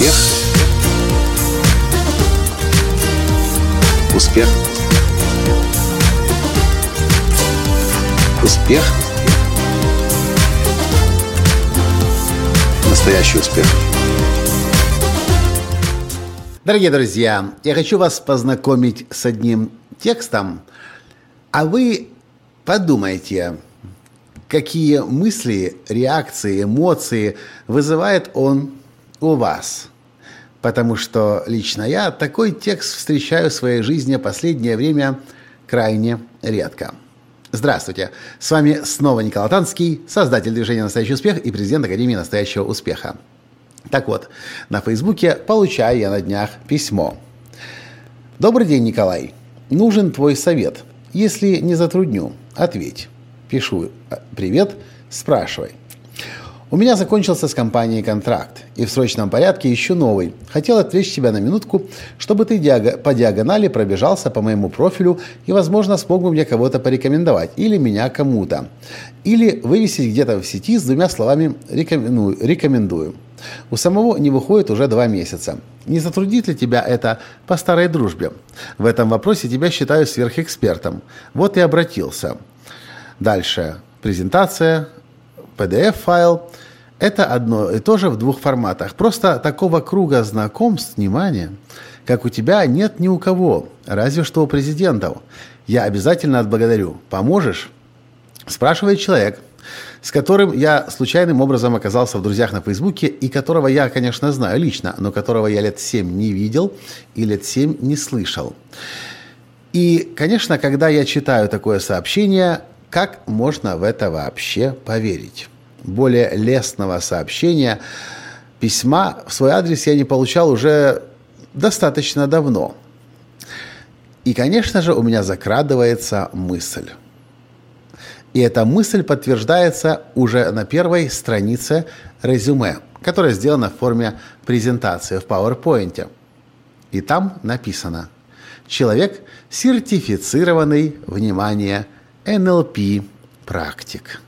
Успех. Успех. Успех. Настоящий успех. Дорогие друзья, я хочу вас познакомить с одним текстом, а вы подумайте, какие мысли, реакции, эмоции вызывает он у вас. Потому что лично я такой текст встречаю в своей жизни последнее время крайне редко. Здравствуйте! С вами снова Николай Танский, создатель движения «Настоящий успех» и президент Академии «Настоящего успеха». Так вот, на Фейсбуке получаю я на днях письмо. Добрый день, Николай. Нужен твой совет. Если не затрудню, ответь. Пишу «Привет», спрашивай. У меня закончился с компанией контракт, и в срочном порядке ищу новый. Хотел отвлечь тебя на минутку, чтобы ты по диагонали пробежался по моему профилю и, возможно, смог бы мне кого-то порекомендовать, или меня кому-то. Или вывесить где-то в сети с двумя словами «рекомендую». рекомендую. У самого не выходит уже два месяца. Не затруднит ли тебя это по старой дружбе? В этом вопросе тебя считаю сверхэкспертом. Вот и обратился. Дальше. Презентация, PDF-файл. Это одно и то же в двух форматах. Просто такого круга знакомств, внимания, как у тебя, нет ни у кого, разве что у президентов. Я обязательно отблагодарю. Поможешь? Спрашивает человек, с которым я случайным образом оказался в друзьях на Фейсбуке и которого я, конечно, знаю лично, но которого я лет семь не видел и лет семь не слышал. И, конечно, когда я читаю такое сообщение, как можно в это вообще поверить? Более лестного сообщения, письма в свой адрес я не получал уже достаточно давно. И, конечно же, у меня закрадывается мысль. И эта мысль подтверждается уже на первой странице резюме, которая сделана в форме презентации в PowerPoint. И там написано «Человек, сертифицированный, внимание, NLP практик».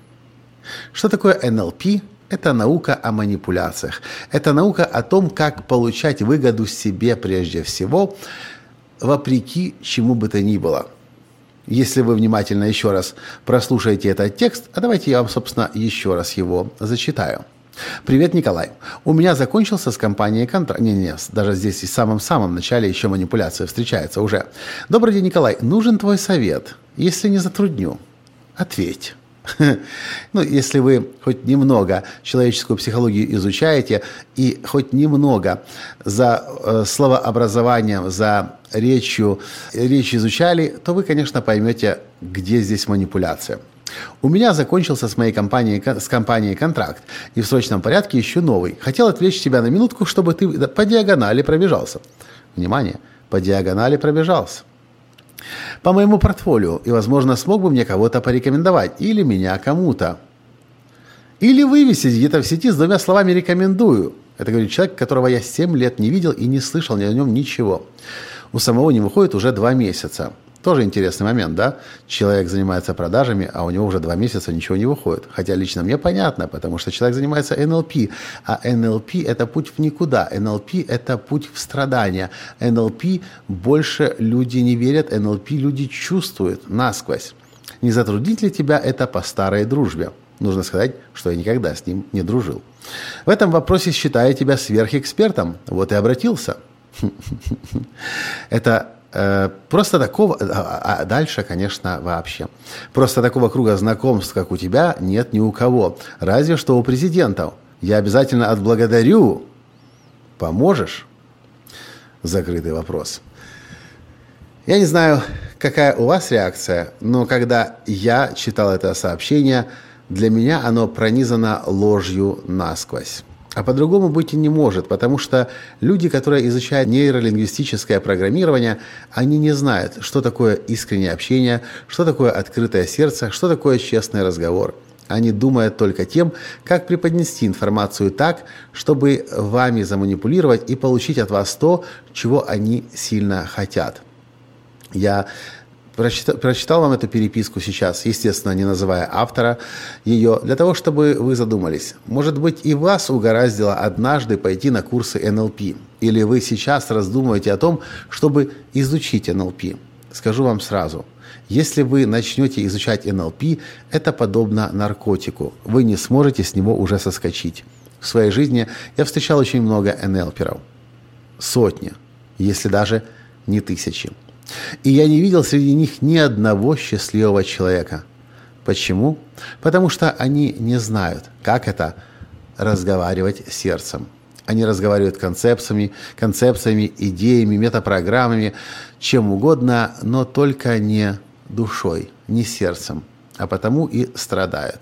Что такое НЛП? Это наука о манипуляциях. Это наука о том, как получать выгоду себе прежде всего, вопреки чему бы то ни было. Если вы внимательно еще раз прослушаете этот текст, а давайте я вам, собственно, еще раз его зачитаю. Привет, Николай. У меня закончился с компанией контракт. Не-не, даже здесь и в самом-самом начале еще манипуляция встречается уже. Добрый день, Николай. Нужен твой совет. Если не затрудню, ответь. Ну, если вы хоть немного человеческую психологию изучаете и хоть немного за э, словообразованием, за речью, речь изучали, то вы, конечно, поймете, где здесь манипуляция. У меня закончился с моей компанией, с компанией контракт, и в срочном порядке ищу новый. Хотел отвлечь тебя на минутку, чтобы ты по диагонали пробежался. Внимание, по диагонали пробежался по моему портфолио и, возможно, смог бы мне кого-то порекомендовать или меня кому-то. Или вывесить где-то в сети с двумя словами «рекомендую». Это говорит человек, которого я 7 лет не видел и не слышал ни о нем ничего. У самого не выходит уже 2 месяца. Тоже интересный момент, да? Человек занимается продажами, а у него уже два месяца ничего не выходит. Хотя лично мне понятно, потому что человек занимается НЛП, а НЛП – это путь в никуда. НЛП – это путь в страдания. НЛП больше люди не верят, НЛП люди чувствуют насквозь. Не затруднит ли тебя это по старой дружбе? Нужно сказать, что я никогда с ним не дружил. В этом вопросе считаю тебя сверхэкспертом. Вот и обратился. Это просто такого, а, а дальше, конечно, вообще. Просто такого круга знакомств, как у тебя, нет ни у кого. Разве что у президентов. Я обязательно отблагодарю. Поможешь? Закрытый вопрос. Я не знаю, какая у вас реакция, но когда я читал это сообщение, для меня оно пронизано ложью насквозь. А по-другому быть и не может, потому что люди, которые изучают нейролингвистическое программирование, они не знают, что такое искреннее общение, что такое открытое сердце, что такое честный разговор. Они думают только тем, как преподнести информацию так, чтобы вами заманипулировать и получить от вас то, чего они сильно хотят. Я прочитал, прочитал вам эту переписку сейчас, естественно, не называя автора ее, для того, чтобы вы задумались. Может быть, и вас угораздило однажды пойти на курсы НЛП, или вы сейчас раздумываете о том, чтобы изучить НЛП. Скажу вам сразу, если вы начнете изучать НЛП, это подобно наркотику. Вы не сможете с него уже соскочить. В своей жизни я встречал очень много НЛПеров. Сотни, если даже не тысячи. И я не видел среди них ни одного счастливого человека. Почему? Потому что они не знают, как это разговаривать сердцем. Они разговаривают концепциями, концепциями, идеями, метапрограммами, чем угодно, но только не душой, не сердцем, а потому и страдают.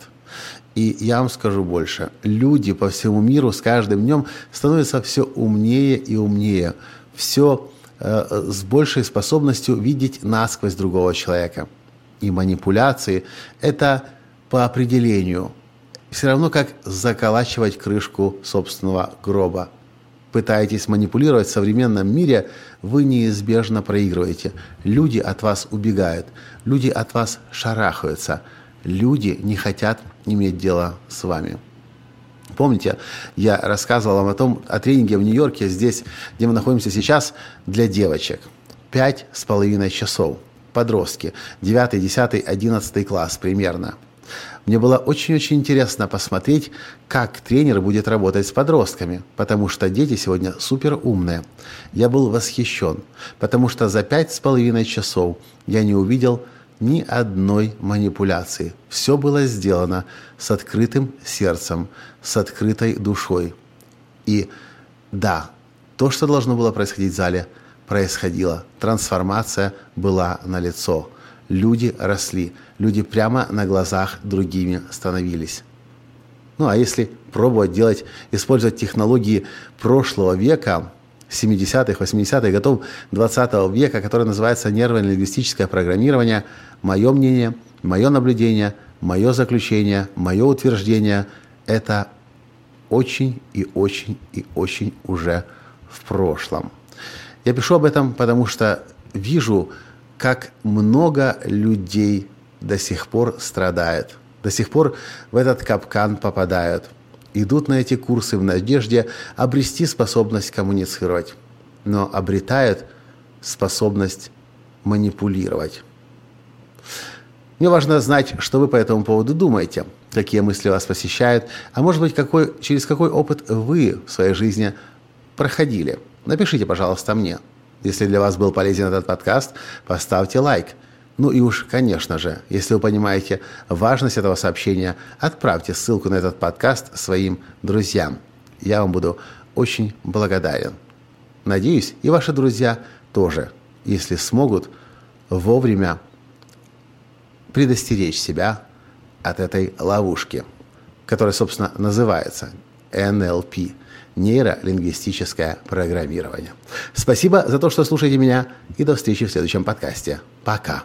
И я вам скажу больше. Люди по всему миру с каждым днем становятся все умнее и умнее. Все с большей способностью видеть насквозь другого человека. И манипуляции – это по определению все равно как заколачивать крышку собственного гроба. Пытаетесь манипулировать в современном мире, вы неизбежно проигрываете. Люди от вас убегают, люди от вас шарахаются, люди не хотят иметь дело с вами. Помните, я рассказывал вам о том, о тренинге в Нью-Йорке, здесь, где мы находимся сейчас, для девочек. Пять с половиной часов. Подростки. девятый, десятый, одиннадцатый класс примерно. Мне было очень-очень интересно посмотреть, как тренер будет работать с подростками, потому что дети сегодня супер умные. Я был восхищен, потому что за пять с половиной часов я не увидел ни одной манипуляции. Все было сделано с открытым сердцем, с открытой душой. И да, то, что должно было происходить в зале, происходило. Трансформация была налицо. Люди росли, люди прямо на глазах другими становились. Ну а если пробовать делать, использовать технологии прошлого века, 70-х, 80-х годов 20 века, которое называется нервно-лингвистическое программирование, мое мнение, мое наблюдение, мое заключение, мое утверждение – это очень и очень и очень уже в прошлом. Я пишу об этом, потому что вижу, как много людей до сих пор страдают, до сих пор в этот капкан попадают – идут на эти курсы в надежде обрести способность коммуницировать, но обретают способность манипулировать. Мне важно знать, что вы по этому поводу думаете, какие мысли вас посещают, а может быть, какой, через какой опыт вы в своей жизни проходили. Напишите, пожалуйста, мне. Если для вас был полезен этот подкаст, поставьте лайк – ну и уж, конечно же, если вы понимаете важность этого сообщения, отправьте ссылку на этот подкаст своим друзьям. Я вам буду очень благодарен. Надеюсь, и ваши друзья тоже, если смогут вовремя предостеречь себя от этой ловушки, которая, собственно, называется НЛП – нейролингвистическое программирование. Спасибо за то, что слушаете меня, и до встречи в следующем подкасте. Пока.